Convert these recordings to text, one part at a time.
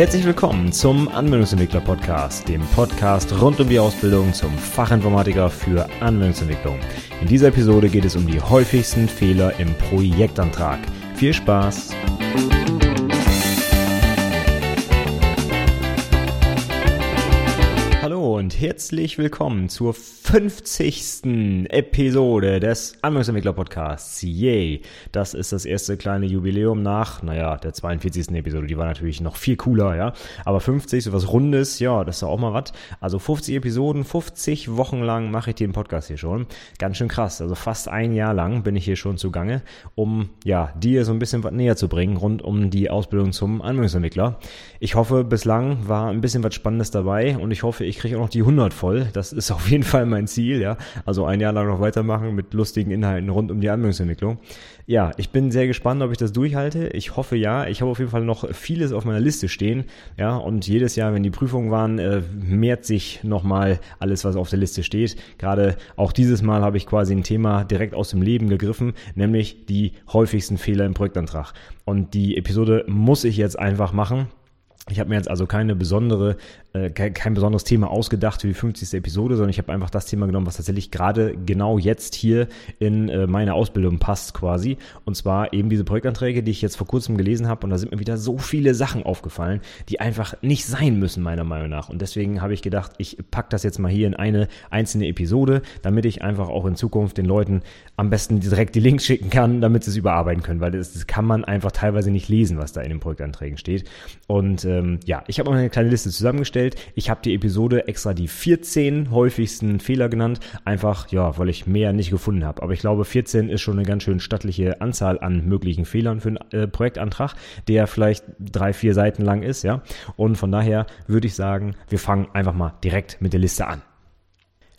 Herzlich willkommen zum Anwendungsentwickler Podcast, dem Podcast rund um die Ausbildung zum Fachinformatiker für Anwendungsentwicklung. In dieser Episode geht es um die häufigsten Fehler im Projektantrag. Viel Spaß! Herzlich willkommen zur 50. Episode des Anwendungsentwickler Podcasts. Yay! Das ist das erste kleine Jubiläum nach, naja, der 42. Episode. Die war natürlich noch viel cooler, ja. Aber 50, so was Rundes, ja, das ist auch mal was. Also 50 Episoden, 50 Wochen lang mache ich den Podcast hier schon. Ganz schön krass. Also fast ein Jahr lang bin ich hier schon zugange, um, ja, dir so ein bisschen was näher zu bringen rund um die Ausbildung zum Anwendungsentwickler. Ich hoffe, bislang war ein bisschen was Spannendes dabei und ich hoffe, ich kriege auch noch die 100 voll. Das ist auf jeden Fall mein Ziel, ja. Also ein Jahr lang noch weitermachen mit lustigen Inhalten rund um die Anwendungsentwicklung. Ja, ich bin sehr gespannt, ob ich das durchhalte. Ich hoffe ja. Ich habe auf jeden Fall noch vieles auf meiner Liste stehen, ja. Und jedes Jahr, wenn die Prüfungen waren, äh, mehrt sich nochmal alles, was auf der Liste steht. Gerade auch dieses Mal habe ich quasi ein Thema direkt aus dem Leben gegriffen, nämlich die häufigsten Fehler im Projektantrag. Und die Episode muss ich jetzt einfach machen ich habe mir jetzt also keine besondere, äh, kein besonderes Thema ausgedacht für die 50. Episode, sondern ich habe einfach das Thema genommen, was tatsächlich gerade genau jetzt hier in äh, meine Ausbildung passt quasi. Und zwar eben diese Projektanträge, die ich jetzt vor kurzem gelesen habe. Und da sind mir wieder so viele Sachen aufgefallen, die einfach nicht sein müssen, meiner Meinung nach. Und deswegen habe ich gedacht, ich pack das jetzt mal hier in eine einzelne Episode, damit ich einfach auch in Zukunft den Leuten am besten direkt die Links schicken kann, damit sie es überarbeiten können. Weil das, das kann man einfach teilweise nicht lesen, was da in den Projektanträgen steht. Und äh, ähm, ja, ich habe mal eine kleine Liste zusammengestellt. Ich habe die Episode extra die 14 häufigsten Fehler genannt, einfach ja, weil ich mehr nicht gefunden habe. Aber ich glaube, 14 ist schon eine ganz schön stattliche Anzahl an möglichen Fehlern für einen äh, Projektantrag, der vielleicht drei, vier Seiten lang ist, ja. Und von daher würde ich sagen, wir fangen einfach mal direkt mit der Liste an.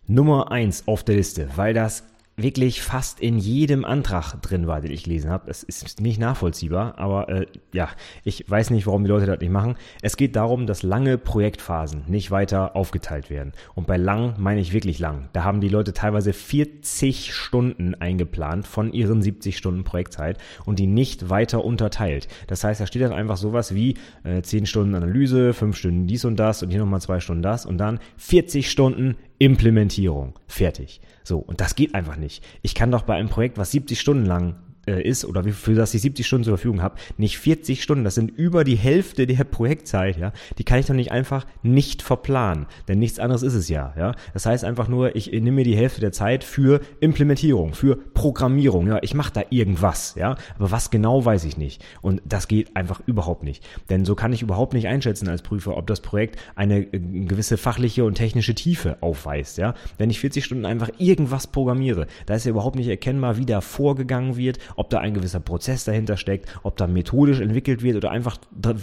Nummer eins auf der Liste, weil das wirklich fast in jedem Antrag drin war, den ich gelesen habe. Es ist nicht nachvollziehbar, aber äh, ja, ich weiß nicht, warum die Leute das nicht machen. Es geht darum, dass lange Projektphasen nicht weiter aufgeteilt werden. Und bei lang meine ich wirklich lang. Da haben die Leute teilweise 40 Stunden eingeplant von ihren 70 Stunden Projektzeit und die nicht weiter unterteilt. Das heißt, da steht dann einfach sowas wie äh, 10 Stunden Analyse, 5 Stunden dies und das und hier nochmal 2 Stunden das und dann 40 Stunden Implementierung. Fertig. So, und das geht einfach nicht. Ich kann doch bei einem Projekt, was 70 Stunden lang äh, ist oder für das ich 70 Stunden zur Verfügung habe, nicht 40 Stunden, das sind über die Hälfte der Projektzeit, ja, die kann ich doch nicht einfach nicht verplanen, denn nichts anderes ist es ja, ja. Das heißt einfach nur, ich nehme mir die Hälfte der Zeit für Implementierung, für Programmierung, ja, ich mache da irgendwas, ja, aber was genau weiß ich nicht. Und das geht einfach überhaupt nicht, denn so kann ich überhaupt nicht einschätzen als Prüfer, ob das Projekt eine äh, gewisse fachliche und technische Tiefe aufweist, ja. Wenn ich 40 Stunden einfach irgendwas programmiere, da ist ja überhaupt nicht erkennbar, wie da vorgegangen wird, ob da ein gewisser Prozess dahinter steckt, ob da methodisch entwickelt wird oder einfach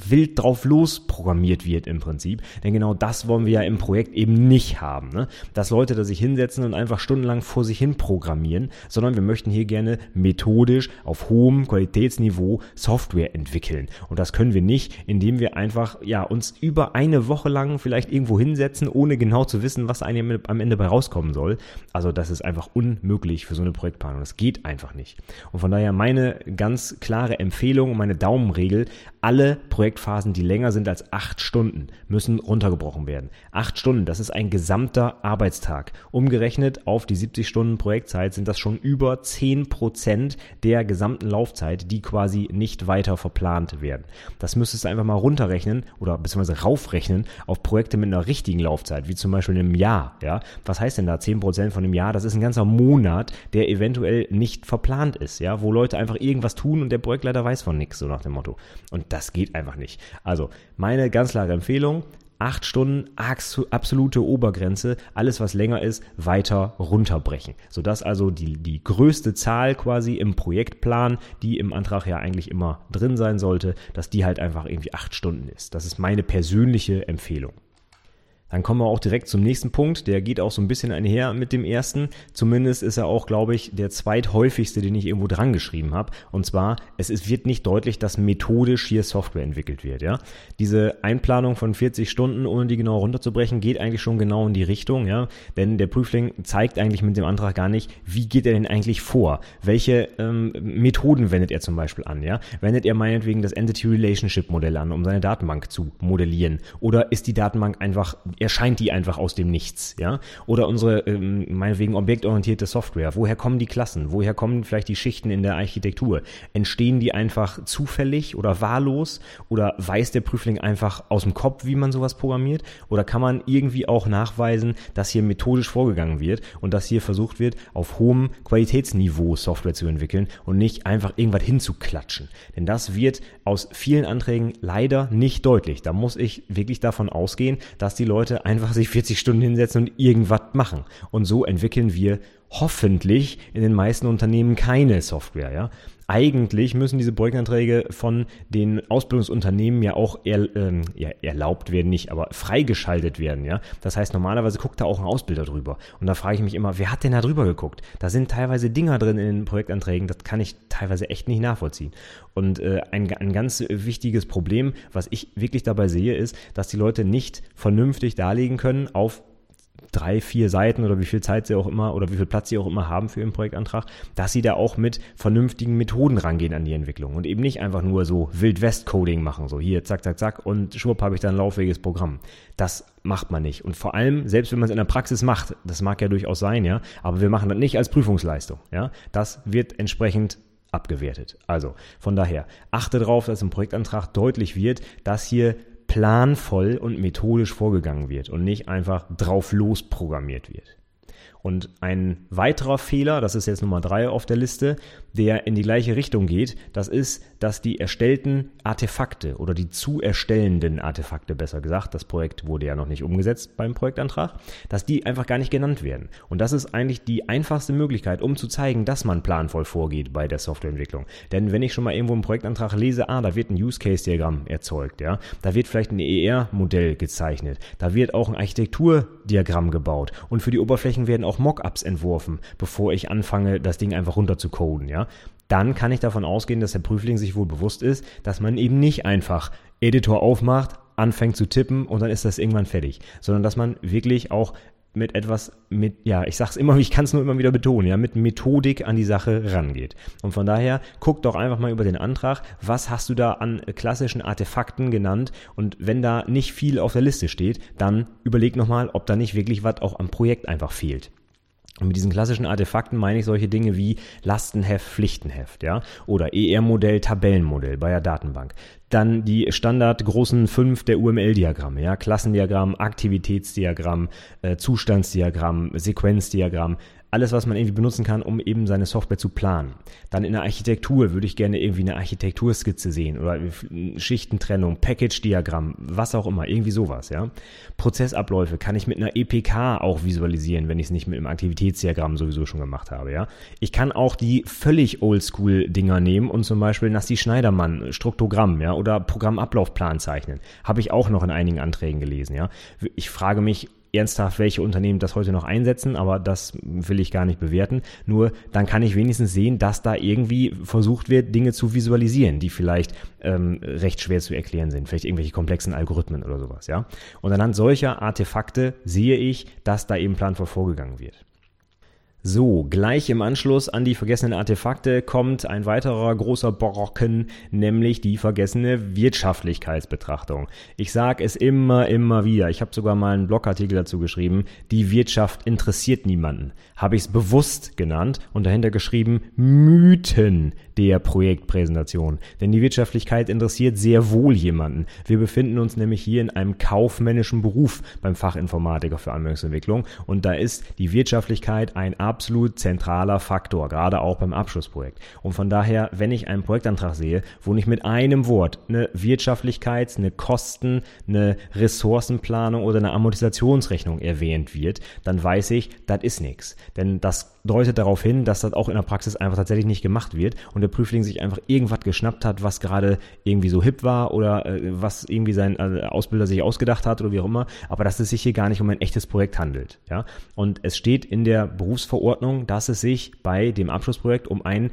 wild drauf los programmiert wird im Prinzip. Denn genau das wollen wir ja im Projekt eben nicht haben. Ne? Dass Leute da sich hinsetzen und einfach stundenlang vor sich hin programmieren, sondern wir möchten hier gerne methodisch auf hohem Qualitätsniveau Software entwickeln. Und das können wir nicht, indem wir einfach ja uns über eine Woche lang vielleicht irgendwo hinsetzen, ohne genau zu wissen, was einem am Ende bei rauskommen soll. Also das ist einfach unmöglich für so eine Projektplanung. Das geht einfach nicht. Und von daher daher meine ganz klare Empfehlung, meine Daumenregel, alle Projektphasen, die länger sind als acht Stunden, müssen runtergebrochen werden. Acht Stunden, das ist ein gesamter Arbeitstag. Umgerechnet auf die 70 Stunden Projektzeit sind das schon über 10 Prozent der gesamten Laufzeit, die quasi nicht weiter verplant werden. Das müsstest du einfach mal runterrechnen oder beziehungsweise raufrechnen auf Projekte mit einer richtigen Laufzeit, wie zum Beispiel einem Jahr. Ja? Was heißt denn da 10 Prozent von einem Jahr? Das ist ein ganzer Monat, der eventuell nicht verplant ist, ja, wo Leute einfach irgendwas tun und der Projektleiter weiß von nichts, so nach dem Motto. Und das geht einfach nicht. Also, meine ganz klare Empfehlung, acht Stunden absolute Obergrenze, alles was länger ist, weiter runterbrechen. Sodass also die, die größte Zahl quasi im Projektplan, die im Antrag ja eigentlich immer drin sein sollte, dass die halt einfach irgendwie acht Stunden ist. Das ist meine persönliche Empfehlung. Dann kommen wir auch direkt zum nächsten Punkt. Der geht auch so ein bisschen einher mit dem ersten. Zumindest ist er auch, glaube ich, der zweithäufigste, den ich irgendwo dran geschrieben habe. Und zwar, es ist, wird nicht deutlich, dass methodisch hier Software entwickelt wird. Ja, diese Einplanung von 40 Stunden, ohne die genau runterzubrechen, geht eigentlich schon genau in die Richtung. Ja, denn der Prüfling zeigt eigentlich mit dem Antrag gar nicht, wie geht er denn eigentlich vor? Welche ähm, Methoden wendet er zum Beispiel an? Ja, wendet er meinetwegen das Entity Relationship Modell an, um seine Datenbank zu modellieren? Oder ist die Datenbank einfach erscheint die einfach aus dem Nichts, ja? Oder unsere, ähm, meinetwegen objektorientierte Software. Woher kommen die Klassen? Woher kommen vielleicht die Schichten in der Architektur? Entstehen die einfach zufällig oder wahllos? Oder weiß der Prüfling einfach aus dem Kopf, wie man sowas programmiert? Oder kann man irgendwie auch nachweisen, dass hier methodisch vorgegangen wird und dass hier versucht wird, auf hohem Qualitätsniveau Software zu entwickeln und nicht einfach irgendwas hinzuklatschen? Denn das wird aus vielen Anträgen leider nicht deutlich. Da muss ich wirklich davon ausgehen, dass die Leute Leute einfach sich 40 Stunden hinsetzen und irgendwas machen. Und so entwickeln wir hoffentlich in den meisten Unternehmen keine Software, ja. Eigentlich müssen diese Projektanträge von den Ausbildungsunternehmen ja auch er, ähm, ja, erlaubt werden, nicht, aber freigeschaltet werden, ja. Das heißt, normalerweise guckt da auch ein Ausbilder drüber. Und da frage ich mich immer, wer hat denn da drüber geguckt? Da sind teilweise Dinger drin in den Projektanträgen, das kann ich teilweise echt nicht nachvollziehen. Und äh, ein, ein ganz wichtiges Problem, was ich wirklich dabei sehe, ist, dass die Leute nicht vernünftig darlegen können auf drei, vier Seiten oder wie viel Zeit sie auch immer oder wie viel Platz sie auch immer haben für ihren Projektantrag, dass sie da auch mit vernünftigen Methoden rangehen an die Entwicklung und eben nicht einfach nur so Wild-West-Coding machen, so hier, zack, zack, zack und schwupp habe ich dann ein lauffähiges Programm. Das macht man nicht. Und vor allem, selbst wenn man es in der Praxis macht, das mag ja durchaus sein, ja, aber wir machen das nicht als Prüfungsleistung, ja. Das wird entsprechend abgewertet. Also von daher, achte darauf, dass im Projektantrag deutlich wird, dass hier planvoll und methodisch vorgegangen wird und nicht einfach drauf los programmiert wird. Und ein weiterer Fehler, das ist jetzt Nummer drei auf der Liste, der in die gleiche Richtung geht, das ist, dass die erstellten Artefakte oder die zu erstellenden Artefakte, besser gesagt, das Projekt wurde ja noch nicht umgesetzt beim Projektantrag, dass die einfach gar nicht genannt werden. Und das ist eigentlich die einfachste Möglichkeit, um zu zeigen, dass man planvoll vorgeht bei der Softwareentwicklung. Denn wenn ich schon mal irgendwo im Projektantrag lese, ah, da wird ein Use Case Diagramm erzeugt, ja, da wird vielleicht ein ER-Modell gezeichnet, da wird auch ein Architekturdiagramm gebaut und für die Oberflächen werden auch Mockups entworfen, bevor ich anfange, das Ding einfach runter zu coden, ja, dann kann ich davon ausgehen, dass der Prüfling sich wohl bewusst ist, dass man eben nicht einfach Editor aufmacht, anfängt zu tippen und dann ist das irgendwann fertig, sondern dass man wirklich auch mit etwas, mit, ja, ich sag's immer, ich kann es nur immer wieder betonen, ja, mit Methodik an die Sache rangeht. Und von daher, guck doch einfach mal über den Antrag, was hast du da an klassischen Artefakten genannt und wenn da nicht viel auf der Liste steht, dann überleg nochmal, ob da nicht wirklich was auch am Projekt einfach fehlt. Und mit diesen klassischen Artefakten meine ich solche Dinge wie Lastenheft, Pflichtenheft, ja, oder ER-Modell, Tabellenmodell bei der Datenbank. Dann die Standard großen fünf der UML-Diagramme, ja, Klassendiagramm, Aktivitätsdiagramm, äh, Zustandsdiagramm, Sequenzdiagramm, alles, was man irgendwie benutzen kann, um eben seine Software zu planen. Dann in der Architektur würde ich gerne irgendwie eine Architekturskizze sehen oder Schichtentrennung, Package-Diagramm, was auch immer, irgendwie sowas, ja. Prozessabläufe kann ich mit einer EPK auch visualisieren, wenn ich es nicht mit einem Aktivitätsdiagramm sowieso schon gemacht habe, ja. Ich kann auch die völlig Oldschool-Dinger nehmen und zum Beispiel Nassi Schneidermann, Struktogramm, ja, oder Programmablaufplan zeichnen. Habe ich auch noch in einigen Anträgen gelesen, ja. Ich frage mich, ernsthaft, welche Unternehmen das heute noch einsetzen, aber das will ich gar nicht bewerten. Nur dann kann ich wenigstens sehen, dass da irgendwie versucht wird, Dinge zu visualisieren, die vielleicht ähm, recht schwer zu erklären sind, vielleicht irgendwelche komplexen Algorithmen oder sowas, ja. Und anhand solcher Artefakte sehe ich, dass da eben planvoll vorgegangen wird. So, gleich im Anschluss an die vergessenen Artefakte kommt ein weiterer großer Brocken, nämlich die vergessene Wirtschaftlichkeitsbetrachtung. Ich sage es immer, immer wieder. Ich habe sogar mal einen Blogartikel dazu geschrieben. Die Wirtschaft interessiert niemanden. Habe ich es bewusst genannt und dahinter geschrieben Mythen der Projektpräsentation. Denn die Wirtschaftlichkeit interessiert sehr wohl jemanden. Wir befinden uns nämlich hier in einem kaufmännischen Beruf beim Fachinformatiker für Anwendungsentwicklung und da ist die Wirtschaftlichkeit ein absolut zentraler Faktor, gerade auch beim Abschlussprojekt. Und von daher, wenn ich einen Projektantrag sehe, wo nicht mit einem Wort eine Wirtschaftlichkeit, eine Kosten, eine Ressourcenplanung oder eine Amortisationsrechnung erwähnt wird, dann weiß ich, das ist nichts. Denn das deutet darauf hin, dass das auch in der Praxis einfach tatsächlich nicht gemacht wird und der Prüfling sich einfach irgendwas geschnappt hat, was gerade irgendwie so hip war oder äh, was irgendwie sein äh, Ausbilder sich ausgedacht hat oder wie auch immer, aber dass es sich hier gar nicht um ein echtes Projekt handelt. Ja? Und es steht in der Berufsverordnung, dass es sich bei dem Abschlussprojekt um ein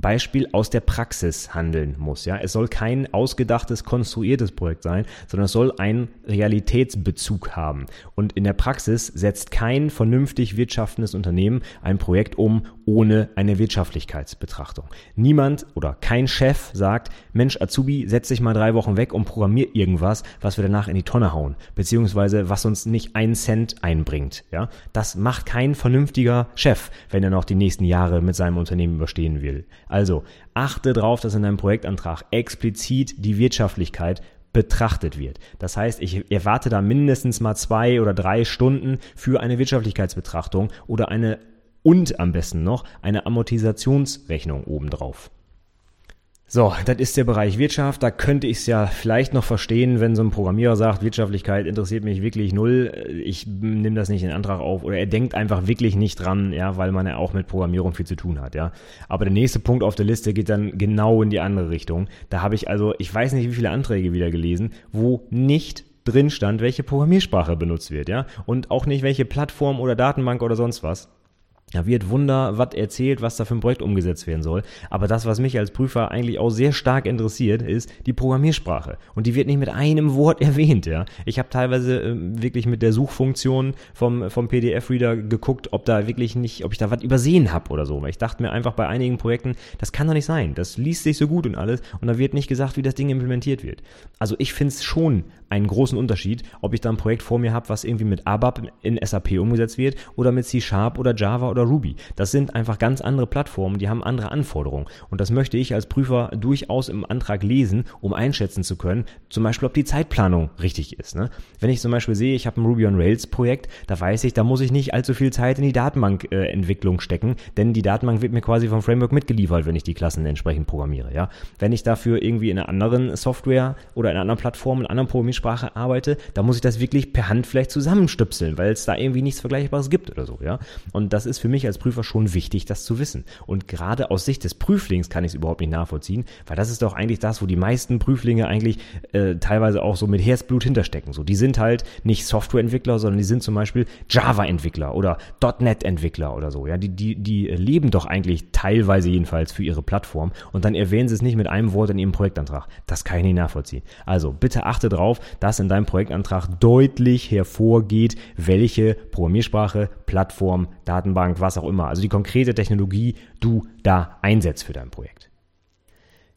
Beispiel aus der Praxis handeln muss. Ja, es soll kein ausgedachtes, konstruiertes Projekt sein, sondern es soll einen Realitätsbezug haben. Und in der Praxis setzt kein vernünftig wirtschaftendes Unternehmen ein Projekt um ohne eine Wirtschaftlichkeitsbetrachtung. Niemand oder kein Chef sagt, Mensch, Azubi, setz dich mal drei Wochen weg und programmier irgendwas, was wir danach in die Tonne hauen, beziehungsweise was uns nicht einen Cent einbringt. Ja, das macht kein vernünftiger Chef, wenn er noch die nächsten Jahre mit seinem Unternehmen überstehen will. Also achte darauf, dass in deinem Projektantrag explizit die Wirtschaftlichkeit betrachtet wird. Das heißt, ich erwarte da mindestens mal zwei oder drei Stunden für eine Wirtschaftlichkeitsbetrachtung oder eine und am besten noch eine Amortisationsrechnung obendrauf. So, das ist der Bereich Wirtschaft. Da könnte ich es ja vielleicht noch verstehen, wenn so ein Programmierer sagt, Wirtschaftlichkeit interessiert mich wirklich null. Ich nehme das nicht in Antrag auf. Oder er denkt einfach wirklich nicht dran, ja, weil man ja auch mit Programmierung viel zu tun hat, ja. Aber der nächste Punkt auf der Liste geht dann genau in die andere Richtung. Da habe ich also, ich weiß nicht, wie viele Anträge wieder gelesen, wo nicht drin stand, welche Programmiersprache benutzt wird, ja. Und auch nicht welche Plattform oder Datenbank oder sonst was. Da wird Wunder, was erzählt, was da für ein Projekt umgesetzt werden soll. Aber das, was mich als Prüfer eigentlich auch sehr stark interessiert, ist die Programmiersprache. Und die wird nicht mit einem Wort erwähnt, ja. Ich habe teilweise äh, wirklich mit der Suchfunktion vom, vom PDF-Reader geguckt, ob da wirklich nicht, ob ich da was übersehen habe oder so. Weil ich dachte mir einfach bei einigen Projekten, das kann doch nicht sein. Das liest sich so gut und alles und da wird nicht gesagt, wie das Ding implementiert wird. Also ich finde es schon einen großen Unterschied, ob ich da ein Projekt vor mir habe, was irgendwie mit ABAP in SAP umgesetzt wird oder mit C Sharp oder Java oder Ruby. Das sind einfach ganz andere Plattformen, die haben andere Anforderungen. Und das möchte ich als Prüfer durchaus im Antrag lesen, um einschätzen zu können, zum Beispiel, ob die Zeitplanung richtig ist. Ne? Wenn ich zum Beispiel sehe, ich habe ein Ruby on Rails Projekt, da weiß ich, da muss ich nicht allzu viel Zeit in die Datenbankentwicklung äh, stecken, denn die Datenbank wird mir quasi vom Framework mitgeliefert, wenn ich die Klassen entsprechend programmiere. Ja? Wenn ich dafür irgendwie in einer anderen Software oder in einer anderen Plattform, in einer anderen Programmiersprache Sprache arbeite, da muss ich das wirklich per Hand vielleicht zusammenstöpseln, weil es da irgendwie nichts Vergleichbares gibt oder so, ja. Und das ist für mich als Prüfer schon wichtig, das zu wissen. Und gerade aus Sicht des Prüflings kann ich es überhaupt nicht nachvollziehen, weil das ist doch eigentlich das, wo die meisten Prüflinge eigentlich äh, teilweise auch so mit Herzblut hinterstecken. So, die sind halt nicht Softwareentwickler, sondern die sind zum Beispiel Java-Entwickler oder .NET-Entwickler oder so, ja. Die, die, die leben doch eigentlich teilweise jedenfalls für ihre Plattform und dann erwähnen sie es nicht mit einem Wort in ihrem Projektantrag. Das kann ich nicht nachvollziehen. Also bitte achte drauf, dass in deinem Projektantrag deutlich hervorgeht, welche Programmiersprache, Plattform, Datenbank, was auch immer, also die konkrete Technologie du da einsetzt für dein Projekt.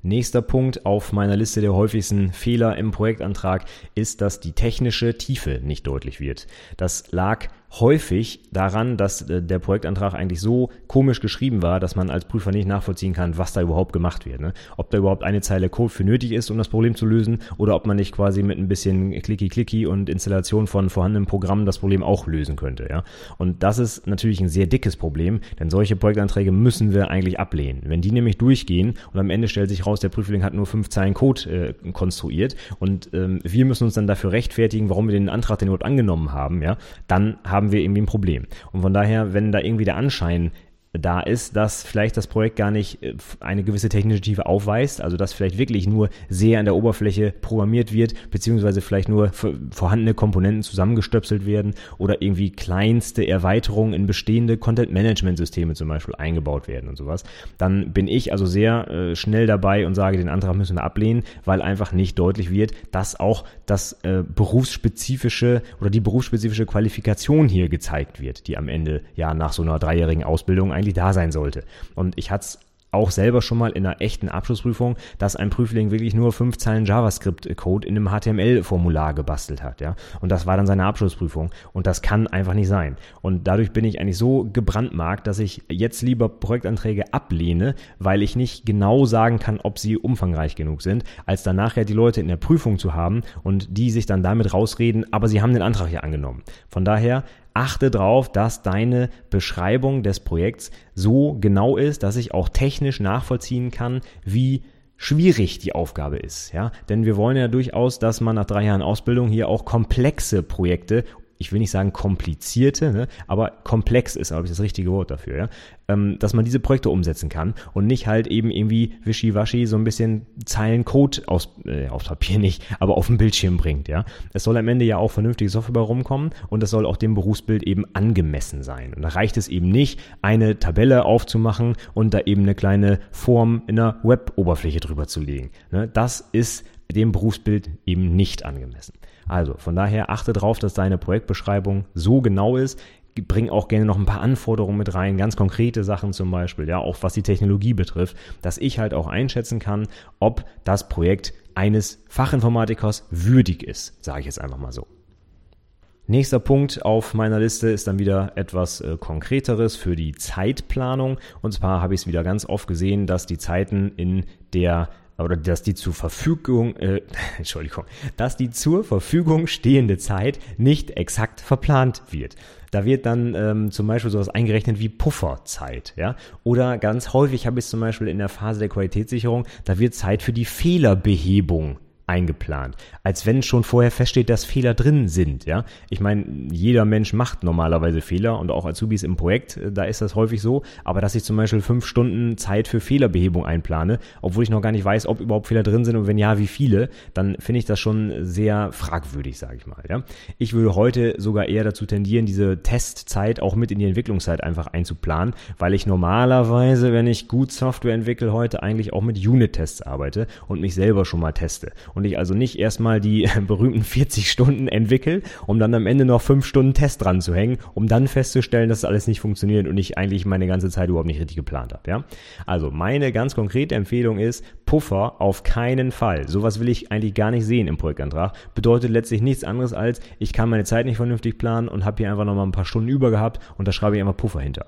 Nächster Punkt auf meiner Liste der häufigsten Fehler im Projektantrag ist, dass die technische Tiefe nicht deutlich wird. Das lag häufig daran, dass äh, der Projektantrag eigentlich so komisch geschrieben war, dass man als Prüfer nicht nachvollziehen kann, was da überhaupt gemacht wird. Ne? Ob da überhaupt eine Zeile Code für nötig ist, um das Problem zu lösen, oder ob man nicht quasi mit ein bisschen Clicky-Clicky und Installation von vorhandenen Programmen das Problem auch lösen könnte. Ja? Und das ist natürlich ein sehr dickes Problem, denn solche Projektanträge müssen wir eigentlich ablehnen. Wenn die nämlich durchgehen und am Ende stellt sich raus, der Prüfling hat nur fünf Zeilen Code äh, konstruiert und ähm, wir müssen uns dann dafür rechtfertigen, warum wir den Antrag den überhaupt angenommen haben, ja, dann haben haben wir irgendwie ein Problem. Und von daher, wenn da irgendwie der Anschein da ist, dass vielleicht das Projekt gar nicht äh, eine gewisse technische Tiefe aufweist, also dass vielleicht wirklich nur sehr an der Oberfläche programmiert wird, beziehungsweise vielleicht nur vorhandene Komponenten zusammengestöpselt werden oder irgendwie kleinste Erweiterungen in bestehende Content-Management-Systeme zum Beispiel eingebaut werden und sowas, dann bin ich also sehr äh, schnell dabei und sage, den Antrag müssen wir ablehnen, weil einfach nicht deutlich wird, dass auch das äh, berufsspezifische oder die berufsspezifische Qualifikation hier gezeigt wird, die am Ende ja nach so einer dreijährigen Ausbildung eigentlich da sein sollte. Und ich hatte es auch selber schon mal in einer echten Abschlussprüfung, dass ein Prüfling wirklich nur fünf Zeilen JavaScript-Code in einem HTML-Formular gebastelt hat, ja. Und das war dann seine Abschlussprüfung. Und das kann einfach nicht sein. Und dadurch bin ich eigentlich so gebrandmarkt, dass ich jetzt lieber Projektanträge ablehne, weil ich nicht genau sagen kann, ob sie umfangreich genug sind, als dann nachher die Leute in der Prüfung zu haben und die sich dann damit rausreden, aber sie haben den Antrag ja angenommen. Von daher achte darauf, dass deine Beschreibung des Projekts so genau ist, dass ich auch technisch nachvollziehen kann, wie schwierig die Aufgabe ist, ja, denn wir wollen ja durchaus, dass man nach drei Jahren Ausbildung hier auch komplexe Projekte ich will nicht sagen komplizierte, ne, aber komplex ist, glaube ich, das richtige Wort dafür, ja, ähm, dass man diese Projekte umsetzen kann und nicht halt eben irgendwie wischiwaschi so ein bisschen Zeilen Code aus, äh, aufs Papier nicht, aber auf dem Bildschirm bringt, ja. Es soll am Ende ja auch vernünftige Software rumkommen und das soll auch dem Berufsbild eben angemessen sein. Und da reicht es eben nicht, eine Tabelle aufzumachen und da eben eine kleine Form in der Web-Oberfläche drüber zu legen. Ne? Das ist dem Berufsbild eben nicht angemessen. Also von daher achte darauf, dass deine Projektbeschreibung so genau ist. Bring auch gerne noch ein paar Anforderungen mit rein, ganz konkrete Sachen zum Beispiel, ja, auch was die Technologie betrifft, dass ich halt auch einschätzen kann, ob das Projekt eines Fachinformatikers würdig ist, sage ich jetzt einfach mal so. Nächster Punkt auf meiner Liste ist dann wieder etwas äh, Konkreteres für die Zeitplanung. Und zwar habe ich es wieder ganz oft gesehen, dass die Zeiten in der oder dass die zur Verfügung, äh, Entschuldigung, dass die zur Verfügung stehende Zeit nicht exakt verplant wird. Da wird dann ähm, zum Beispiel sowas eingerechnet wie Pufferzeit, ja. Oder ganz häufig habe ich es zum Beispiel in der Phase der Qualitätssicherung, da wird Zeit für die Fehlerbehebung eingeplant. Als wenn schon vorher feststeht, dass Fehler drin sind, ja. Ich meine, jeder Mensch macht normalerweise Fehler und auch Azubis im Projekt, äh, da ist das häufig so. Aber dass ich zum Beispiel fünf Stunden Zeit für Fehlerbehebung einplane, obwohl ich noch gar nicht weiß, ob überhaupt Fehler drin sind und wenn ja, wie viele, dann finde ich das schon sehr fragwürdig, sage ich mal, ja. Ich würde heute sogar eher dazu tendieren, diese Testzeit auch mit in die Entwicklungszeit einfach einzuplanen, weil ich normalerweise, wenn ich gut Software entwickle, heute eigentlich auch mit Unit-Tests arbeite und mich selber schon mal teste und ich also nicht erstmal die berühmten 40 Stunden entwickle, um dann am Ende noch 5 Stunden Test dran zu hängen, um dann festzustellen, dass alles nicht funktioniert und ich eigentlich meine ganze Zeit überhaupt nicht richtig geplant habe. Ja? Also meine ganz konkrete Empfehlung ist, Puffer auf keinen Fall. Sowas will ich eigentlich gar nicht sehen im Projektantrag. Bedeutet letztlich nichts anderes als, ich kann meine Zeit nicht vernünftig planen und habe hier einfach nochmal ein paar Stunden über gehabt und da schreibe ich einfach Puffer hinter.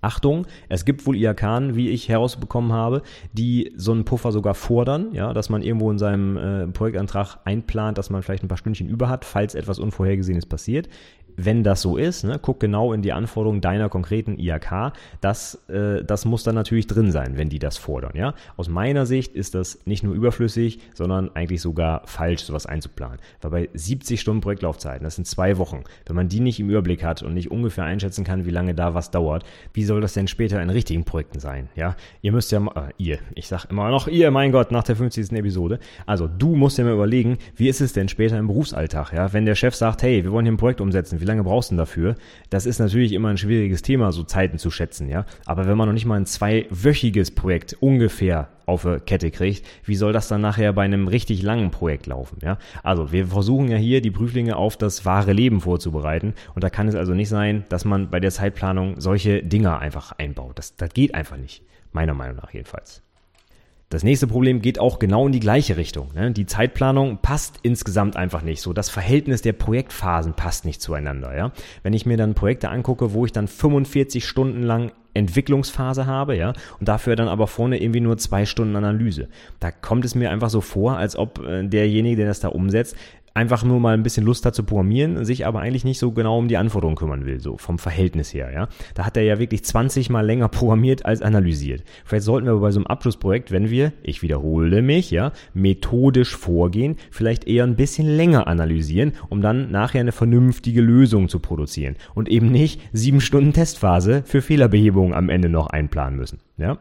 Achtung, es gibt wohl IAK, wie ich herausbekommen habe, die so einen Puffer sogar fordern, ja, dass man irgendwo in seinem äh, Projektantrag einplant, dass man vielleicht ein paar Stündchen über hat, falls etwas Unvorhergesehenes passiert wenn das so ist, ne, guck genau in die Anforderungen deiner konkreten IAK. Das, äh, das muss dann natürlich drin sein, wenn die das fordern. Ja? Aus meiner Sicht ist das nicht nur überflüssig, sondern eigentlich sogar falsch, sowas einzuplanen. Weil bei 70 Stunden Projektlaufzeiten, das sind zwei Wochen, wenn man die nicht im Überblick hat und nicht ungefähr einschätzen kann, wie lange da was dauert, wie soll das denn später in richtigen Projekten sein? Ja, ihr müsst ja, äh, ihr, ich sag immer noch ihr, mein Gott, nach der 50. Episode. Also du musst ja mal überlegen, wie ist es denn später im Berufsalltag? Ja, wenn der Chef sagt, hey, wir wollen hier ein Projekt umsetzen, wie lange brauchst du denn dafür? Das ist natürlich immer ein schwieriges Thema, so Zeiten zu schätzen, ja. Aber wenn man noch nicht mal ein zweiwöchiges Projekt ungefähr auf der Kette kriegt, wie soll das dann nachher bei einem richtig langen Projekt laufen, ja? Also, wir versuchen ja hier die Prüflinge auf das wahre Leben vorzubereiten und da kann es also nicht sein, dass man bei der Zeitplanung solche Dinger einfach einbaut. Das, das geht einfach nicht. Meiner Meinung nach jedenfalls. Das nächste Problem geht auch genau in die gleiche Richtung. Ne? Die Zeitplanung passt insgesamt einfach nicht so. Das Verhältnis der Projektphasen passt nicht zueinander. Ja? Wenn ich mir dann Projekte angucke, wo ich dann 45 Stunden lang Entwicklungsphase habe, ja, und dafür dann aber vorne irgendwie nur zwei Stunden Analyse. Da kommt es mir einfach so vor, als ob äh, derjenige, der das da umsetzt, einfach nur mal ein bisschen Lust hat zu programmieren, sich aber eigentlich nicht so genau um die Anforderungen kümmern will, so vom Verhältnis her, ja. Da hat er ja wirklich 20 mal länger programmiert als analysiert. Vielleicht sollten wir bei so einem Abschlussprojekt, wenn wir, ich wiederhole mich, ja, methodisch vorgehen, vielleicht eher ein bisschen länger analysieren, um dann nachher eine vernünftige Lösung zu produzieren und eben nicht sieben Stunden Testphase für Fehlerbehebung am Ende noch einplanen müssen, ja.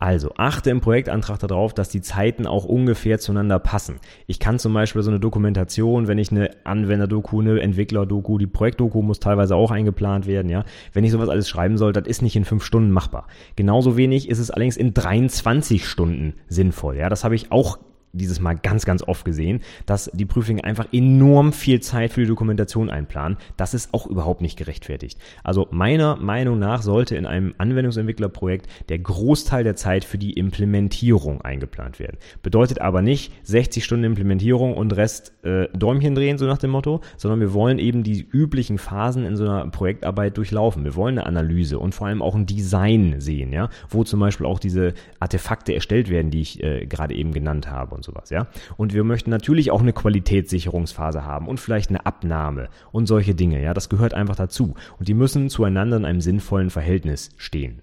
Also achte im Projektantrag darauf, dass die Zeiten auch ungefähr zueinander passen. Ich kann zum Beispiel so eine Dokumentation, wenn ich eine Anwenderdoku, eine Entwicklerdoku, die Projektdoku muss teilweise auch eingeplant werden, ja. Wenn ich sowas alles schreiben soll, das ist nicht in fünf Stunden machbar. Genauso wenig ist es allerdings in 23 Stunden sinnvoll, ja. Das habe ich auch dieses Mal ganz, ganz oft gesehen, dass die Prüflinge einfach enorm viel Zeit für die Dokumentation einplanen. Das ist auch überhaupt nicht gerechtfertigt. Also meiner Meinung nach sollte in einem Anwendungsentwicklerprojekt der Großteil der Zeit für die Implementierung eingeplant werden. Bedeutet aber nicht 60 Stunden Implementierung und Rest äh, Däumchen drehen, so nach dem Motto, sondern wir wollen eben die üblichen Phasen in so einer Projektarbeit durchlaufen. Wir wollen eine Analyse und vor allem auch ein Design sehen, ja, wo zum Beispiel auch diese Artefakte erstellt werden, die ich äh, gerade eben genannt habe und sowas, ja. Und wir möchten natürlich auch eine Qualitätssicherungsphase haben und vielleicht eine Abnahme und solche Dinge, ja. Das gehört einfach dazu. Und die müssen zueinander in einem sinnvollen Verhältnis stehen.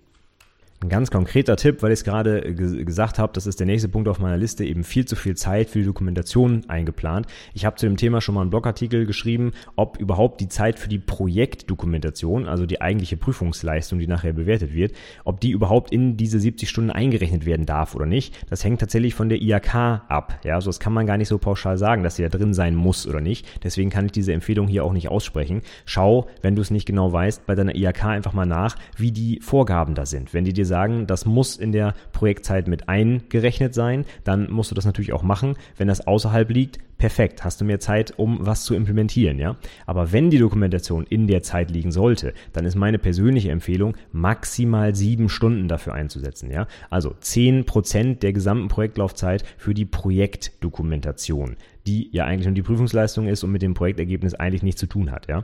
Ein ganz konkreter Tipp, weil ich es gerade gesagt habe, das ist der nächste Punkt auf meiner Liste, eben viel zu viel Zeit für die Dokumentation eingeplant. Ich habe zu dem Thema schon mal einen Blogartikel geschrieben, ob überhaupt die Zeit für die Projektdokumentation, also die eigentliche Prüfungsleistung, die nachher bewertet wird, ob die überhaupt in diese 70 Stunden eingerechnet werden darf oder nicht. Das hängt tatsächlich von der IAK ab. Ja, also das kann man gar nicht so pauschal sagen, dass sie da drin sein muss oder nicht. Deswegen kann ich diese Empfehlung hier auch nicht aussprechen. Schau, wenn du es nicht genau weißt, bei deiner IAK einfach mal nach, wie die Vorgaben da sind. Wenn die dir sagen, das muss in der Projektzeit mit eingerechnet sein, dann musst du das natürlich auch machen. Wenn das außerhalb liegt, perfekt, hast du mehr Zeit, um was zu implementieren, ja. Aber wenn die Dokumentation in der Zeit liegen sollte, dann ist meine persönliche Empfehlung, maximal sieben Stunden dafür einzusetzen, ja. Also zehn Prozent der gesamten Projektlaufzeit für die Projektdokumentation, die ja eigentlich nur die Prüfungsleistung ist und mit dem Projektergebnis eigentlich nichts zu tun hat, ja.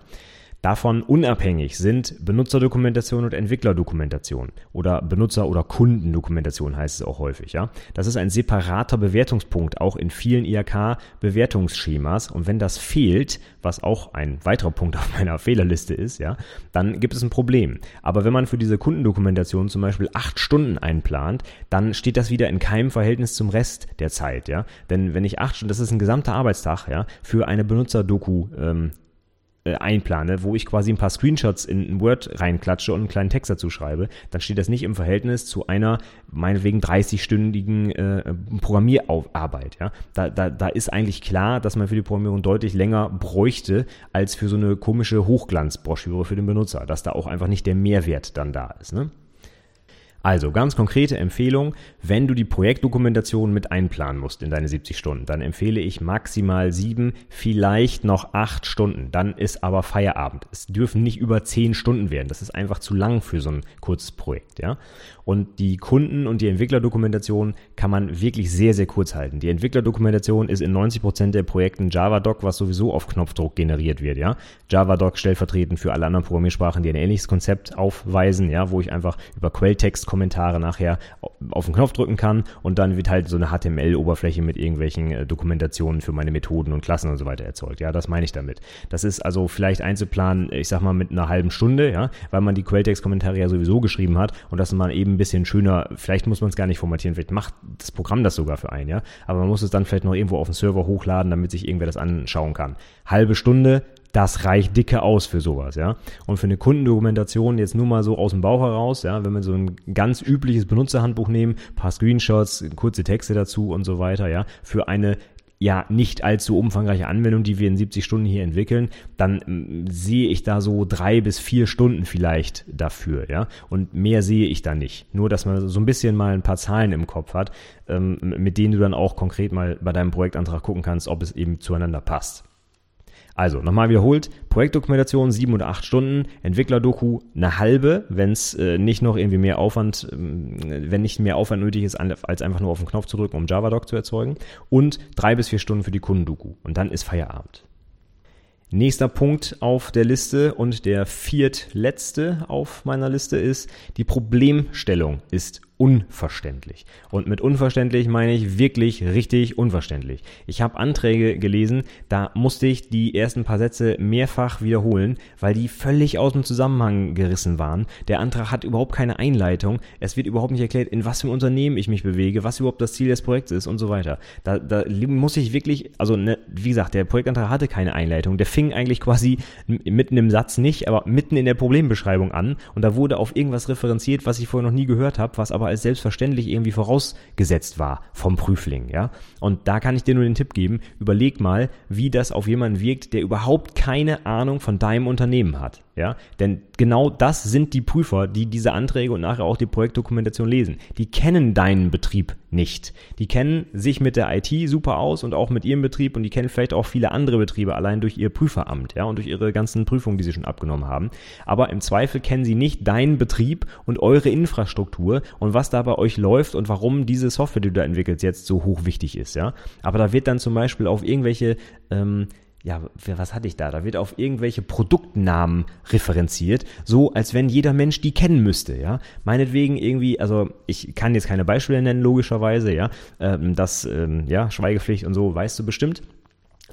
Davon unabhängig sind Benutzerdokumentation und Entwicklerdokumentation oder Benutzer- oder Kundendokumentation heißt es auch häufig. Ja, das ist ein separater Bewertungspunkt auch in vielen IHK-Bewertungsschemas und wenn das fehlt, was auch ein weiterer Punkt auf meiner Fehlerliste ist, ja, dann gibt es ein Problem. Aber wenn man für diese Kundendokumentation zum Beispiel acht Stunden einplant, dann steht das wieder in keinem Verhältnis zum Rest der Zeit, ja. Denn wenn ich acht Stunden, das ist ein gesamter Arbeitstag, ja, für eine Benutzerdoku ähm, äh, einplane, wo ich quasi ein paar Screenshots in Word reinklatsche und einen kleinen Text dazu schreibe, dann steht das nicht im Verhältnis zu einer meinetwegen 30-stündigen äh, Programmierarbeit. Ja? Da, da, da ist eigentlich klar, dass man für die Programmierung deutlich länger bräuchte als für so eine komische Hochglanzbroschüre für den Benutzer, dass da auch einfach nicht der Mehrwert dann da ist. Ne? Also ganz konkrete Empfehlung, wenn du die Projektdokumentation mit einplanen musst in deine 70 Stunden, dann empfehle ich maximal sieben, vielleicht noch acht Stunden. Dann ist aber Feierabend. Es dürfen nicht über zehn Stunden werden. Das ist einfach zu lang für so ein kurzes Projekt, ja. Und die Kunden- und die Entwicklerdokumentation kann man wirklich sehr, sehr kurz halten. Die Entwicklerdokumentation ist in 90 Prozent der Projekten JavaDoc, was sowieso auf Knopfdruck generiert wird, ja. JavaDoc stellvertretend für alle anderen Programmiersprachen, die ein ähnliches Konzept aufweisen, ja, wo ich einfach über Quelltext-Kommentare nachher auf den Knopf drücken kann und dann wird halt so eine HTML-Oberfläche mit irgendwelchen äh, Dokumentationen für meine Methoden und Klassen und so weiter erzeugt. Ja, das meine ich damit. Das ist also vielleicht einzuplanen, ich sag mal mit einer halben Stunde, ja, weil man die Quelltext-Kommentare ja sowieso geschrieben hat und dass man eben ein bisschen schöner, vielleicht muss man es gar nicht formatieren, vielleicht macht das Programm das sogar für einen, ja, aber man muss es dann vielleicht noch irgendwo auf den Server hochladen, damit sich irgendwer das anschauen kann. Halbe Stunde, das reicht dicke aus für sowas, ja. Und für eine Kundendokumentation jetzt nur mal so aus dem Bauch heraus, ja, wenn wir so ein ganz übliches Benutzerhandbuch nehmen, paar Screenshots, kurze Texte dazu und so weiter, ja, für eine ja nicht allzu umfangreiche Anwendung, die wir in 70 Stunden hier entwickeln, dann ähm, sehe ich da so drei bis vier Stunden vielleicht dafür, ja. Und mehr sehe ich da nicht. Nur, dass man so ein bisschen mal ein paar Zahlen im Kopf hat, ähm, mit denen du dann auch konkret mal bei deinem Projektantrag gucken kannst, ob es eben zueinander passt. Also, nochmal wiederholt, Projektdokumentation sieben oder acht Stunden, Entwicklerdoku eine halbe, wenn es äh, nicht noch irgendwie mehr Aufwand, äh, wenn nicht mehr Aufwand nötig ist, als einfach nur auf den Knopf zu drücken, um JavaDoc zu erzeugen. Und drei bis vier Stunden für die Kundendoku. Und dann ist Feierabend. Nächster Punkt auf der Liste und der viertletzte auf meiner Liste ist, die Problemstellung ist unverständlich. Und mit unverständlich meine ich wirklich richtig unverständlich. Ich habe Anträge gelesen, da musste ich die ersten paar Sätze mehrfach wiederholen, weil die völlig aus dem Zusammenhang gerissen waren. Der Antrag hat überhaupt keine Einleitung. Es wird überhaupt nicht erklärt, in was für ein Unternehmen ich mich bewege, was überhaupt das Ziel des Projekts ist und so weiter. Da, da muss ich wirklich, also ne, wie gesagt, der Projektantrag hatte keine Einleitung. Der fing eigentlich quasi mitten im Satz nicht, aber mitten in der Problembeschreibung an und da wurde auf irgendwas referenziert, was ich vorher noch nie gehört habe, was aber als selbstverständlich irgendwie vorausgesetzt war vom Prüfling, ja. Und da kann ich dir nur den Tipp geben, überleg mal, wie das auf jemanden wirkt, der überhaupt keine Ahnung von deinem Unternehmen hat. Ja, denn genau das sind die Prüfer, die diese Anträge und nachher auch die Projektdokumentation lesen. Die kennen deinen Betrieb nicht. Die kennen sich mit der IT super aus und auch mit ihrem Betrieb und die kennen vielleicht auch viele andere Betriebe allein durch ihr Prüferamt, ja, und durch ihre ganzen Prüfungen, die sie schon abgenommen haben. Aber im Zweifel kennen sie nicht deinen Betrieb und eure Infrastruktur und was da bei euch läuft und warum diese Software, die du da entwickelst, jetzt so hoch wichtig ist, ja. Aber da wird dann zum Beispiel auf irgendwelche ähm, ja, was hatte ich da? Da wird auf irgendwelche Produktnamen referenziert, so als wenn jeder Mensch die kennen müsste, ja. Meinetwegen irgendwie, also ich kann jetzt keine Beispiele nennen, logischerweise, ja. Ähm, das, ähm, ja, Schweigepflicht und so, weißt du bestimmt.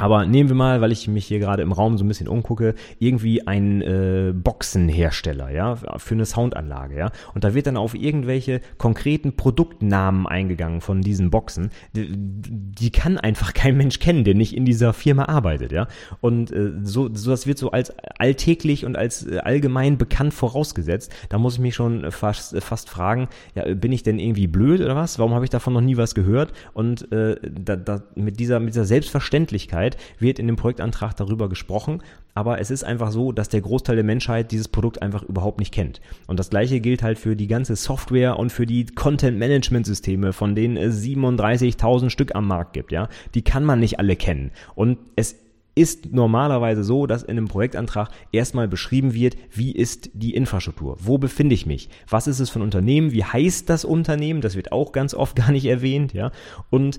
Aber nehmen wir mal, weil ich mich hier gerade im Raum so ein bisschen umgucke, irgendwie ein äh, Boxenhersteller, ja, für eine Soundanlage, ja. Und da wird dann auf irgendwelche konkreten Produktnamen eingegangen von diesen Boxen. Die, die kann einfach kein Mensch kennen, der nicht in dieser Firma arbeitet, ja. Und äh, so, so das wird so als alltäglich und als äh, allgemein bekannt vorausgesetzt. Da muss ich mich schon fast, fast fragen, ja, bin ich denn irgendwie blöd oder was? Warum habe ich davon noch nie was gehört? Und äh, da, da, mit dieser, mit dieser Selbstverständlichkeit Menschheit wird in dem Projektantrag darüber gesprochen, aber es ist einfach so, dass der Großteil der Menschheit dieses Produkt einfach überhaupt nicht kennt. Und das gleiche gilt halt für die ganze Software und für die Content-Management-Systeme, von denen es 37.000 Stück am Markt gibt, ja. Die kann man nicht alle kennen. Und es ist normalerweise so, dass in einem Projektantrag erstmal beschrieben wird, wie ist die Infrastruktur, wo befinde ich mich, was ist es für ein Unternehmen, wie heißt das Unternehmen, das wird auch ganz oft gar nicht erwähnt, ja, und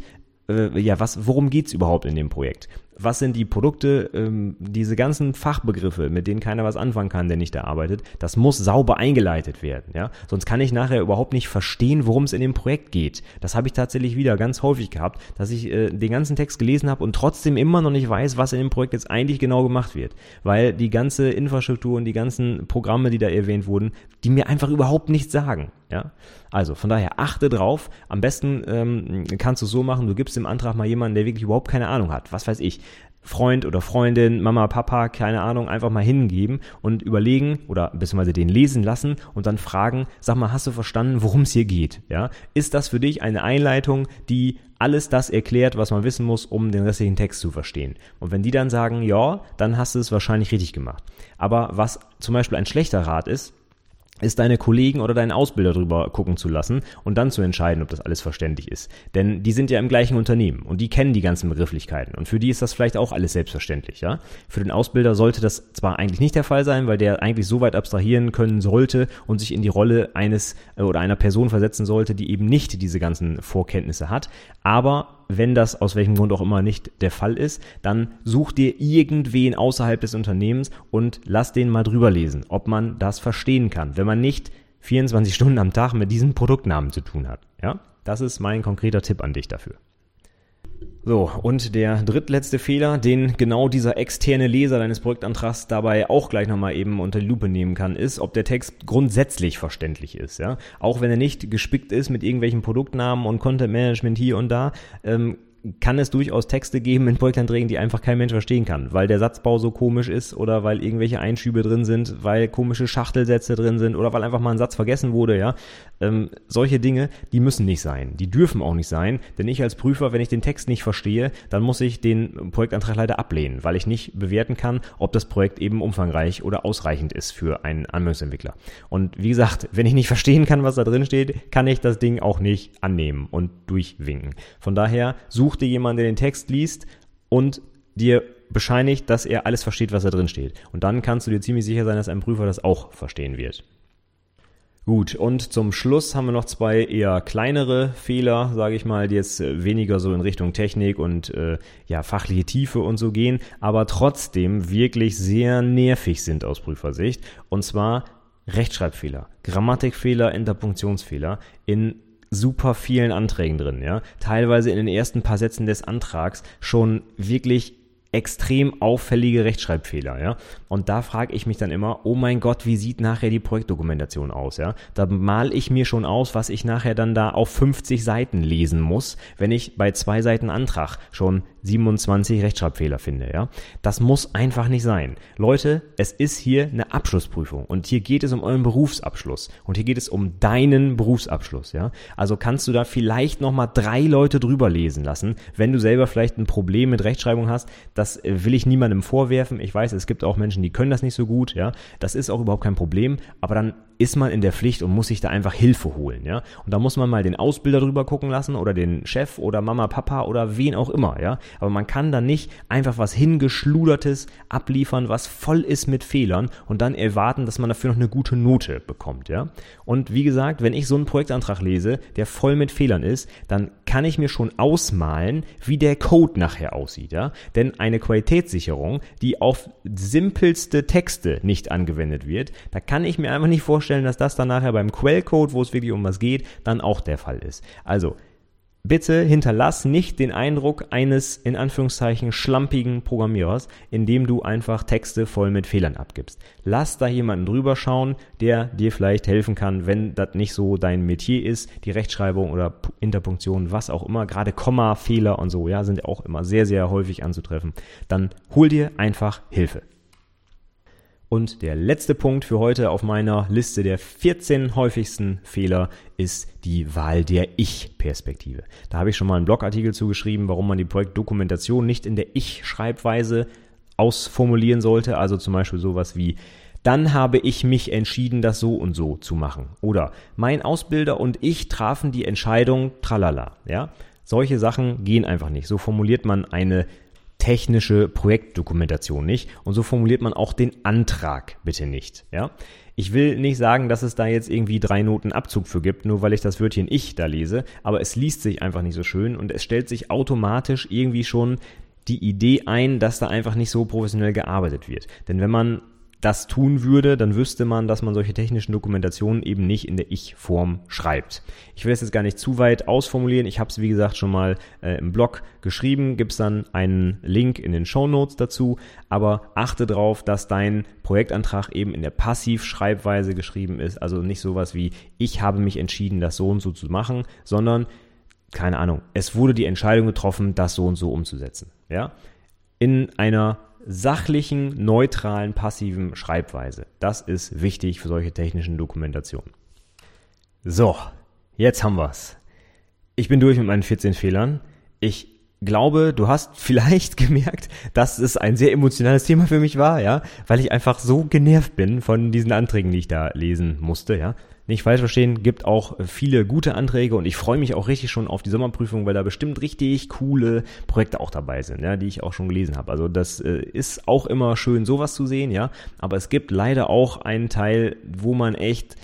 äh, ja, was, worum geht's überhaupt in dem Projekt? Was sind die Produkte, ähm, diese ganzen Fachbegriffe, mit denen keiner was anfangen kann, der nicht da arbeitet, das muss sauber eingeleitet werden, ja. Sonst kann ich nachher überhaupt nicht verstehen, worum es in dem Projekt geht. Das habe ich tatsächlich wieder ganz häufig gehabt, dass ich äh, den ganzen Text gelesen habe und trotzdem immer noch nicht weiß, was in dem Projekt jetzt eigentlich genau gemacht wird. Weil die ganze Infrastruktur und die ganzen Programme, die da erwähnt wurden, die mir einfach überhaupt nichts sagen. Ja? Also von daher achte drauf. Am besten ähm, kannst du es so machen, du gibst im Antrag mal jemanden, der wirklich überhaupt keine Ahnung hat. Was weiß ich. Freund oder Freundin, Mama, Papa, keine Ahnung, einfach mal hingeben und überlegen oder beziehungsweise den lesen lassen und dann fragen, sag mal, hast du verstanden, worum es hier geht? Ja? Ist das für dich eine Einleitung, die alles das erklärt, was man wissen muss, um den restlichen Text zu verstehen? Und wenn die dann sagen, ja, dann hast du es wahrscheinlich richtig gemacht. Aber was zum Beispiel ein schlechter Rat ist, ist deine Kollegen oder deinen Ausbilder drüber gucken zu lassen und dann zu entscheiden, ob das alles verständlich ist. Denn die sind ja im gleichen Unternehmen und die kennen die ganzen Begrifflichkeiten und für die ist das vielleicht auch alles selbstverständlich, ja. Für den Ausbilder sollte das zwar eigentlich nicht der Fall sein, weil der eigentlich so weit abstrahieren können sollte und sich in die Rolle eines äh, oder einer Person versetzen sollte, die eben nicht diese ganzen Vorkenntnisse hat, aber wenn das aus welchem Grund auch immer nicht der Fall ist, dann such dir irgendwen außerhalb des Unternehmens und lass den mal drüber lesen, ob man das verstehen kann, wenn man nicht 24 Stunden am Tag mit diesen Produktnamen zu tun hat. Ja, das ist mein konkreter Tipp an dich dafür. So, und der drittletzte Fehler, den genau dieser externe Leser deines Projektantrags dabei auch gleich nochmal eben unter die Lupe nehmen kann, ist, ob der Text grundsätzlich verständlich ist. Ja? Auch wenn er nicht gespickt ist mit irgendwelchen Produktnamen und Content Management hier und da, ähm, kann es durchaus Texte geben in Projektanträgen, die einfach kein Mensch verstehen kann, weil der Satzbau so komisch ist oder weil irgendwelche Einschübe drin sind, weil komische Schachtelsätze drin sind oder weil einfach mal ein Satz vergessen wurde, ja. Ähm, solche Dinge, die müssen nicht sein. Die dürfen auch nicht sein, denn ich als Prüfer, wenn ich den Text nicht verstehe, dann muss ich den Projektantrag leider ablehnen, weil ich nicht bewerten kann, ob das Projekt eben umfangreich oder ausreichend ist für einen Anwendungsentwickler. Und wie gesagt, wenn ich nicht verstehen kann, was da drin steht, kann ich das Ding auch nicht annehmen und durchwinken. Von daher such such dir jemanden, der den Text liest und dir bescheinigt, dass er alles versteht, was da drin steht. Und dann kannst du dir ziemlich sicher sein, dass ein Prüfer das auch verstehen wird. Gut, und zum Schluss haben wir noch zwei eher kleinere Fehler, sage ich mal, die jetzt weniger so in Richtung Technik und äh, ja fachliche Tiefe und so gehen, aber trotzdem wirklich sehr nervig sind aus Prüfersicht. Und zwar Rechtschreibfehler, Grammatikfehler, Interpunktionsfehler in super vielen Anträgen drin, ja. Teilweise in den ersten paar Sätzen des Antrags schon wirklich extrem auffällige Rechtschreibfehler, ja. Und da frage ich mich dann immer, oh mein Gott, wie sieht nachher die Projektdokumentation aus, ja? Da mal ich mir schon aus, was ich nachher dann da auf 50 Seiten lesen muss, wenn ich bei zwei Seiten Antrag schon 27 Rechtschreibfehler finde, ja. Das muss einfach nicht sein. Leute, es ist hier eine Abschlussprüfung und hier geht es um euren Berufsabschluss und hier geht es um deinen Berufsabschluss, ja. Also kannst du da vielleicht nochmal drei Leute drüber lesen lassen, wenn du selber vielleicht ein Problem mit Rechtschreibung hast. Das will ich niemandem vorwerfen. Ich weiß, es gibt auch Menschen, die können das nicht so gut, ja. Das ist auch überhaupt kein Problem, aber dann ist man in der Pflicht und muss sich da einfach Hilfe holen, ja. Und da muss man mal den Ausbilder drüber gucken lassen oder den Chef oder Mama, Papa oder wen auch immer, ja. Aber man kann da nicht einfach was hingeschludertes abliefern, was voll ist mit Fehlern und dann erwarten, dass man dafür noch eine gute Note bekommt, ja. Und wie gesagt, wenn ich so einen Projektantrag lese, der voll mit Fehlern ist, dann kann ich mir schon ausmalen, wie der Code nachher aussieht, ja. Denn eine Qualitätssicherung, die auf simpelste Texte nicht angewendet wird, da kann ich mir einfach nicht vorstellen, dass das dann nachher beim Quellcode, wo es wirklich um was geht, dann auch der Fall ist. Also, bitte hinterlass nicht den Eindruck eines in Anführungszeichen schlampigen Programmierers, indem du einfach Texte voll mit Fehlern abgibst. Lass da jemanden drüber schauen, der dir vielleicht helfen kann, wenn das nicht so dein Metier ist, die Rechtschreibung oder Interpunktion, was auch immer, gerade Komma, Fehler und so, ja, sind auch immer sehr, sehr häufig anzutreffen. Dann hol dir einfach Hilfe. Und der letzte Punkt für heute auf meiner Liste der 14 häufigsten Fehler ist die Wahl der Ich-Perspektive. Da habe ich schon mal einen Blogartikel zugeschrieben, warum man die Projektdokumentation nicht in der Ich-Schreibweise ausformulieren sollte. Also zum Beispiel sowas wie dann habe ich mich entschieden, das so und so zu machen. Oder mein Ausbilder und ich trafen die Entscheidung, tralala. Ja, solche Sachen gehen einfach nicht. So formuliert man eine technische Projektdokumentation nicht. Und so formuliert man auch den Antrag bitte nicht. Ja? Ich will nicht sagen, dass es da jetzt irgendwie drei Noten Abzug für gibt, nur weil ich das Wörtchen ich da lese, aber es liest sich einfach nicht so schön und es stellt sich automatisch irgendwie schon die Idee ein, dass da einfach nicht so professionell gearbeitet wird. Denn wenn man das tun würde, dann wüsste man, dass man solche technischen Dokumentationen eben nicht in der Ich-Form schreibt. Ich will es jetzt gar nicht zu weit ausformulieren. Ich habe es, wie gesagt, schon mal äh, im Blog geschrieben. Gibt es dann einen Link in den Show Notes dazu. Aber achte darauf, dass dein Projektantrag eben in der Passivschreibweise geschrieben ist. Also nicht sowas wie, ich habe mich entschieden, das so und so zu machen, sondern, keine Ahnung, es wurde die Entscheidung getroffen, das so und so umzusetzen. Ja? In einer sachlichen, neutralen, passiven Schreibweise. Das ist wichtig für solche technischen Dokumentationen. So, jetzt haben wir's. Ich bin durch mit meinen 14 Fehlern. Ich glaube, du hast vielleicht gemerkt, dass es ein sehr emotionales Thema für mich war, ja, weil ich einfach so genervt bin von diesen Anträgen, die ich da lesen musste, ja. Nicht falsch verstehen, gibt auch viele gute Anträge und ich freue mich auch richtig schon auf die Sommerprüfung, weil da bestimmt richtig coole Projekte auch dabei sind, ja, die ich auch schon gelesen habe. Also das äh, ist auch immer schön, sowas zu sehen, ja. Aber es gibt leider auch einen Teil, wo man echt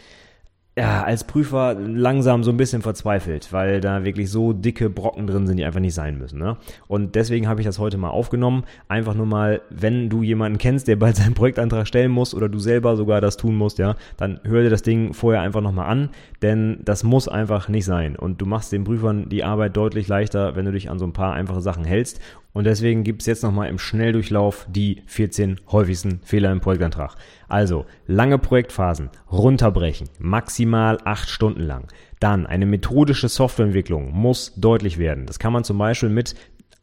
ja, als Prüfer langsam so ein bisschen verzweifelt, weil da wirklich so dicke Brocken drin sind, die einfach nicht sein müssen. Ne? Und deswegen habe ich das heute mal aufgenommen. Einfach nur mal, wenn du jemanden kennst, der bald seinen Projektantrag stellen muss oder du selber sogar das tun musst, ja, dann hör dir das Ding vorher einfach nochmal an, denn das muss einfach nicht sein. Und du machst den Prüfern die Arbeit deutlich leichter, wenn du dich an so ein paar einfache Sachen hältst. Und deswegen gibt es jetzt nochmal im Schnelldurchlauf die 14 häufigsten Fehler im Projektantrag. Also, lange Projektphasen runterbrechen, maximal 8 Stunden lang. Dann eine methodische Softwareentwicklung muss deutlich werden. Das kann man zum Beispiel mit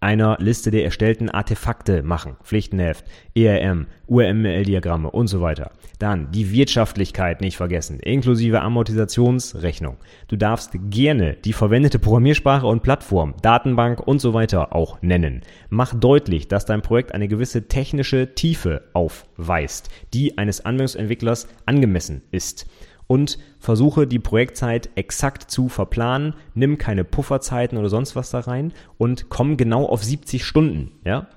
einer Liste der erstellten Artefakte machen. Pflichtenheft, ERM, URML-Diagramme und so weiter. Dann die Wirtschaftlichkeit nicht vergessen, inklusive Amortisationsrechnung. Du darfst gerne die verwendete Programmiersprache und Plattform, Datenbank und so weiter auch nennen. Mach deutlich, dass dein Projekt eine gewisse technische Tiefe aufweist, die eines Anwendungsentwicklers angemessen ist und versuche die Projektzeit exakt zu verplanen, nimm keine Pufferzeiten oder sonst was da rein und komm genau auf 70 Stunden, ja?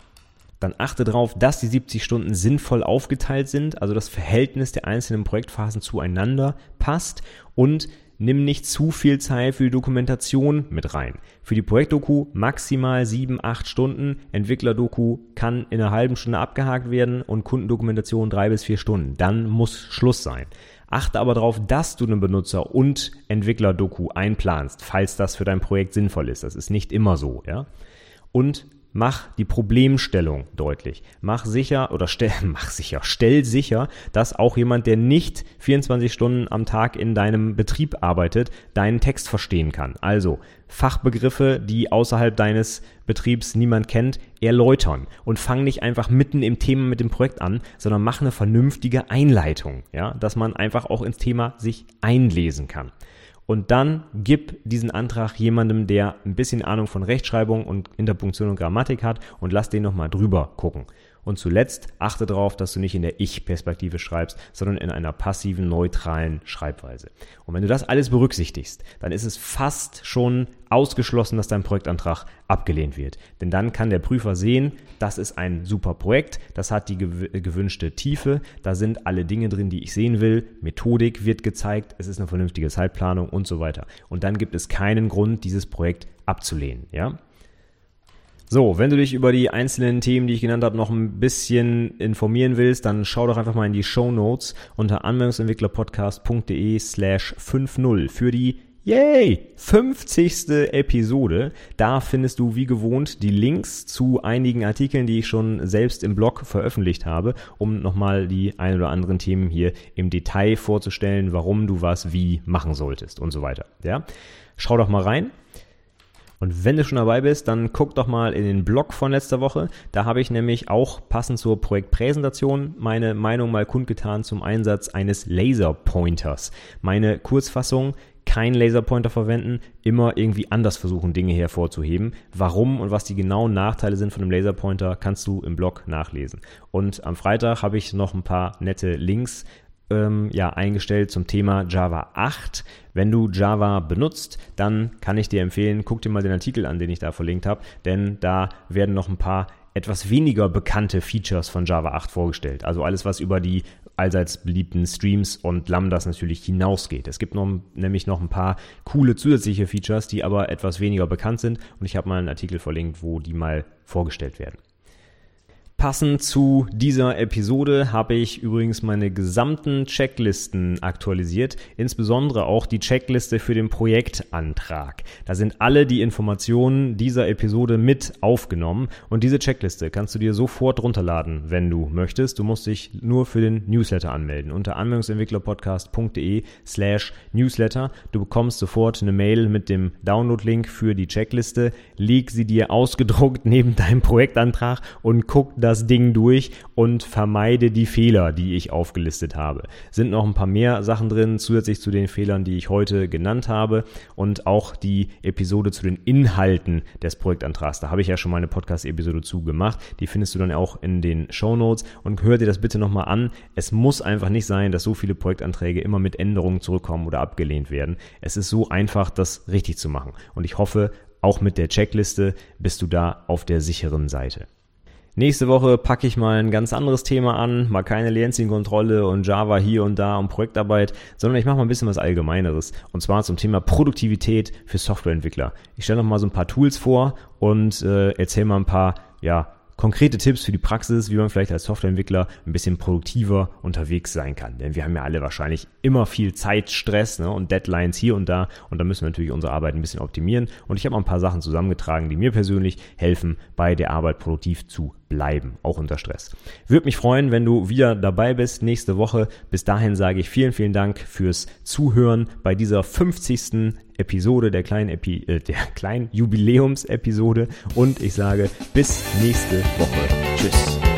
Dann achte darauf, dass die 70 Stunden sinnvoll aufgeteilt sind, also das Verhältnis der einzelnen Projektphasen zueinander passt und nimm nicht zu viel Zeit für die Dokumentation mit rein. Für die Projektdoku maximal 7, 8 Stunden, Entwicklerdoku kann in einer halben Stunde abgehakt werden und Kundendokumentation 3 bis 4 Stunden. Dann muss Schluss sein. Achte aber darauf, dass du eine Benutzer- und Entwickler-Doku einplanst, falls das für dein Projekt sinnvoll ist. Das ist nicht immer so, ja. Und mach die Problemstellung deutlich. Mach sicher oder stell, mach sicher, stell sicher, dass auch jemand, der nicht 24 Stunden am Tag in deinem Betrieb arbeitet, deinen Text verstehen kann. Also Fachbegriffe, die außerhalb deines Betriebs niemand kennt, erläutern und fang nicht einfach mitten im Thema mit dem Projekt an, sondern mach eine vernünftige Einleitung, ja, dass man einfach auch ins Thema sich einlesen kann. Und dann gib diesen Antrag jemandem, der ein bisschen Ahnung von Rechtschreibung und Interpunktion und Grammatik hat und lass den nochmal drüber gucken. Und zuletzt achte darauf, dass du nicht in der Ich-Perspektive schreibst, sondern in einer passiven, neutralen Schreibweise. Und wenn du das alles berücksichtigst, dann ist es fast schon ausgeschlossen, dass dein Projektantrag abgelehnt wird. Denn dann kann der Prüfer sehen, das ist ein super Projekt, das hat die gewünschte Tiefe, da sind alle Dinge drin, die ich sehen will, Methodik wird gezeigt, es ist eine vernünftige Zeitplanung und so weiter. Und dann gibt es keinen Grund, dieses Projekt abzulehnen. Ja? So, wenn du dich über die einzelnen Themen, die ich genannt habe, noch ein bisschen informieren willst, dann schau doch einfach mal in die Show Notes unter anwendungsentwicklerpodcast.de slash 50 für die Yay! 50. Episode. Da findest du wie gewohnt die Links zu einigen Artikeln, die ich schon selbst im Blog veröffentlicht habe, um nochmal die ein oder anderen Themen hier im Detail vorzustellen, warum du was wie machen solltest und so weiter. Ja? Schau doch mal rein. Und wenn du schon dabei bist, dann guck doch mal in den Blog von letzter Woche. Da habe ich nämlich auch passend zur Projektpräsentation meine Meinung mal kundgetan zum Einsatz eines Laserpointers. Meine Kurzfassung, kein Laserpointer verwenden, immer irgendwie anders versuchen, Dinge hervorzuheben. Warum und was die genauen Nachteile sind von einem Laserpointer, kannst du im Blog nachlesen. Und am Freitag habe ich noch ein paar nette Links ähm, ja, eingestellt zum Thema Java 8. Wenn du Java benutzt, dann kann ich dir empfehlen, guck dir mal den Artikel an, den ich da verlinkt habe, denn da werden noch ein paar etwas weniger bekannte Features von Java 8 vorgestellt. Also alles, was über die allseits beliebten Streams und Lambdas natürlich hinausgeht. Es gibt noch, nämlich noch ein paar coole zusätzliche Features, die aber etwas weniger bekannt sind und ich habe mal einen Artikel verlinkt, wo die mal vorgestellt werden. Passend zu dieser Episode habe ich übrigens meine gesamten Checklisten aktualisiert, insbesondere auch die Checkliste für den Projektantrag. Da sind alle die Informationen dieser Episode mit aufgenommen und diese Checkliste kannst du dir sofort runterladen, wenn du möchtest. Du musst dich nur für den Newsletter anmelden unter anwendungsentwicklerpodcast.de slash Newsletter. Du bekommst sofort eine Mail mit dem Download-Link für die Checkliste. Leg sie dir ausgedruckt neben deinem Projektantrag und guck das Ding durch und vermeide die Fehler, die ich aufgelistet habe. Sind noch ein paar mehr Sachen drin, zusätzlich zu den Fehlern, die ich heute genannt habe und auch die Episode zu den Inhalten des Projektantrags. Da habe ich ja schon mal eine Podcast-Episode zu gemacht. Die findest du dann auch in den Show Notes und hör dir das bitte nochmal an. Es muss einfach nicht sein, dass so viele Projektanträge immer mit Änderungen zurückkommen oder abgelehnt werden. Es ist so einfach, das richtig zu machen. Und ich hoffe, auch mit der Checkliste bist du da auf der sicheren Seite. Nächste Woche packe ich mal ein ganz anderes Thema an, mal keine Lansing-Kontrolle und Java hier und da und Projektarbeit, sondern ich mache mal ein bisschen was Allgemeineres. Und zwar zum Thema Produktivität für Softwareentwickler. Ich stelle noch mal so ein paar Tools vor und äh, erzähle mal ein paar, ja, konkrete Tipps für die Praxis, wie man vielleicht als Softwareentwickler ein bisschen produktiver unterwegs sein kann. Denn wir haben ja alle wahrscheinlich immer viel Zeitstress ne, und Deadlines hier und da und da müssen wir natürlich unsere Arbeit ein bisschen optimieren. Und ich habe mal ein paar Sachen zusammengetragen, die mir persönlich helfen, bei der Arbeit produktiv zu bleiben, auch unter Stress. Würde mich freuen, wenn du wieder dabei bist nächste Woche. Bis dahin sage ich vielen, vielen Dank fürs Zuhören bei dieser 50. Episode der kleinen, Epi äh, der kleinen Jubiläumsepisode und ich sage bis nächste Woche. Tschüss.